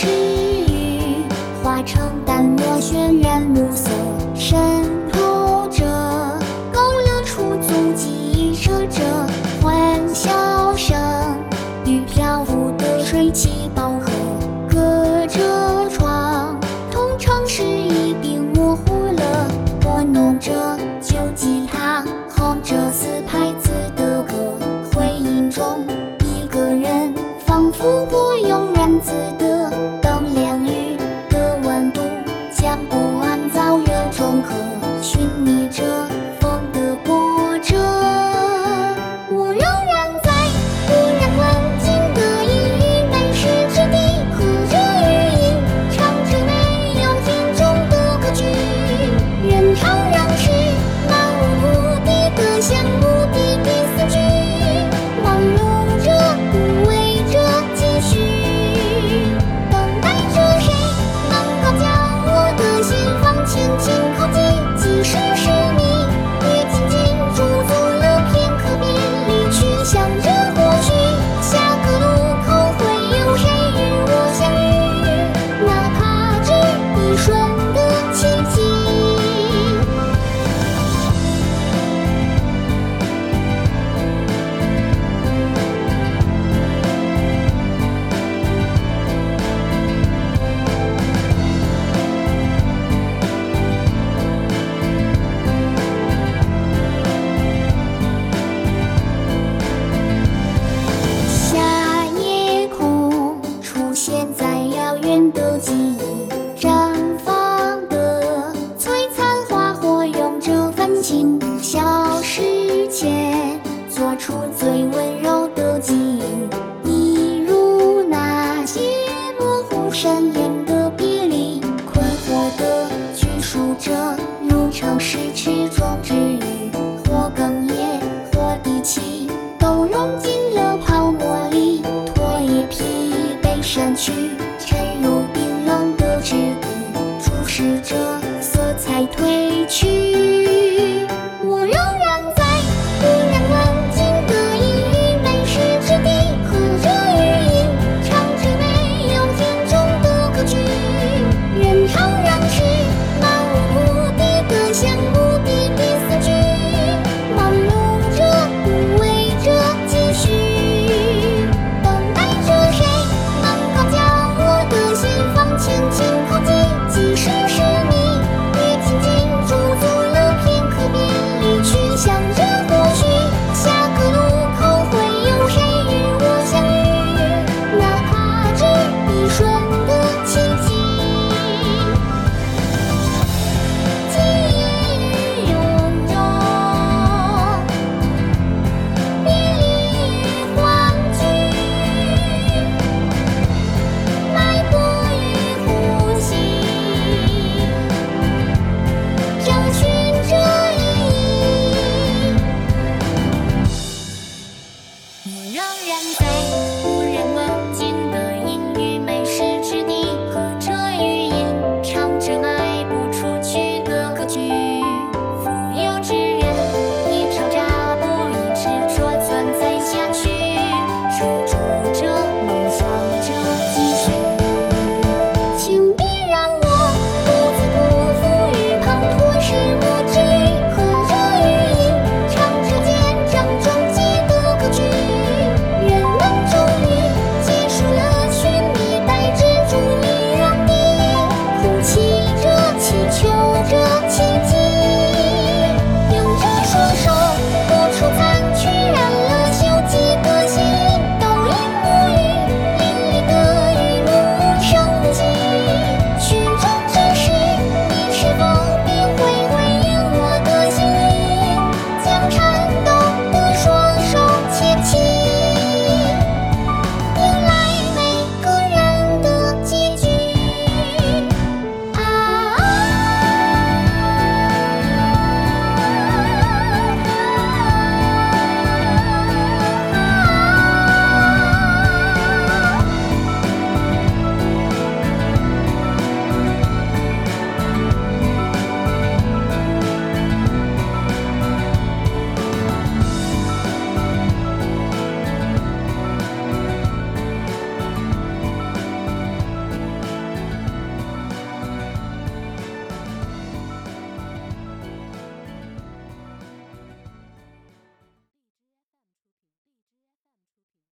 池鱼化成淡墨渲染暮色渗透着勾勒出足迹预射着欢笑声与漂浮的水汽饱和隔着窗同城市一并模糊了拨弄着旧吉他哼着四听消失前，做出最温柔的记忆，一如那些模糊身影。